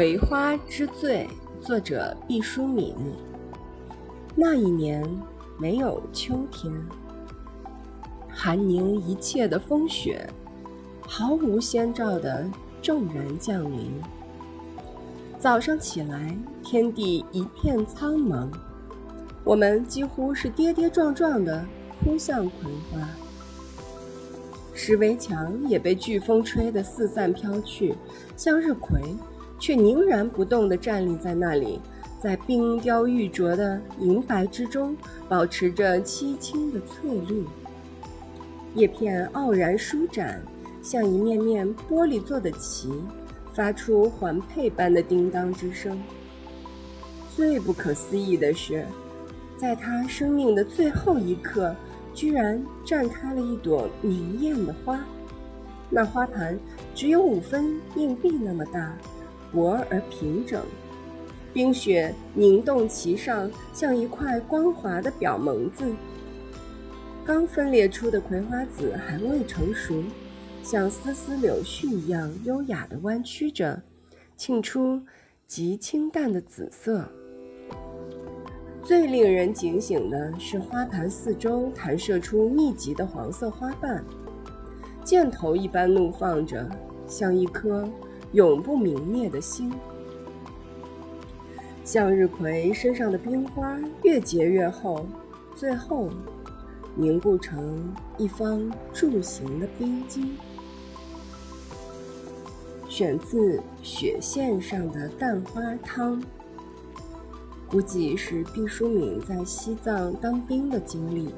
葵花之最，作者毕淑敏。那一年没有秋天，寒凝一切的风雪，毫无先兆的骤然降临。早上起来，天地一片苍茫，我们几乎是跌跌撞撞的扑向葵花。石围墙也被飓风吹得四散飘去，向日葵。却凝然不动地站立在那里，在冰雕玉琢的银白之中，保持着凄清的翠绿。叶片傲然舒展，像一面面玻璃做的旗，发出环佩般的叮当之声。最不可思议的是，在它生命的最后一刻，居然绽开了一朵明艳的花。那花盘只有五分硬币那么大。薄而平整，冰雪凝冻其上，像一块光滑的表蒙子。刚分裂出的葵花籽还未成熟，像丝丝柳絮一样优雅地弯曲着，沁出极清淡的紫色。最令人警醒的是，花盘四周弹射出密集的黄色花瓣，箭头一般怒放着，像一颗。永不泯灭的心。向日葵身上的冰花越结越厚，最后凝固成一方柱形的冰晶。选自《雪线上的蛋花汤》，估计是毕淑敏在西藏当兵的经历。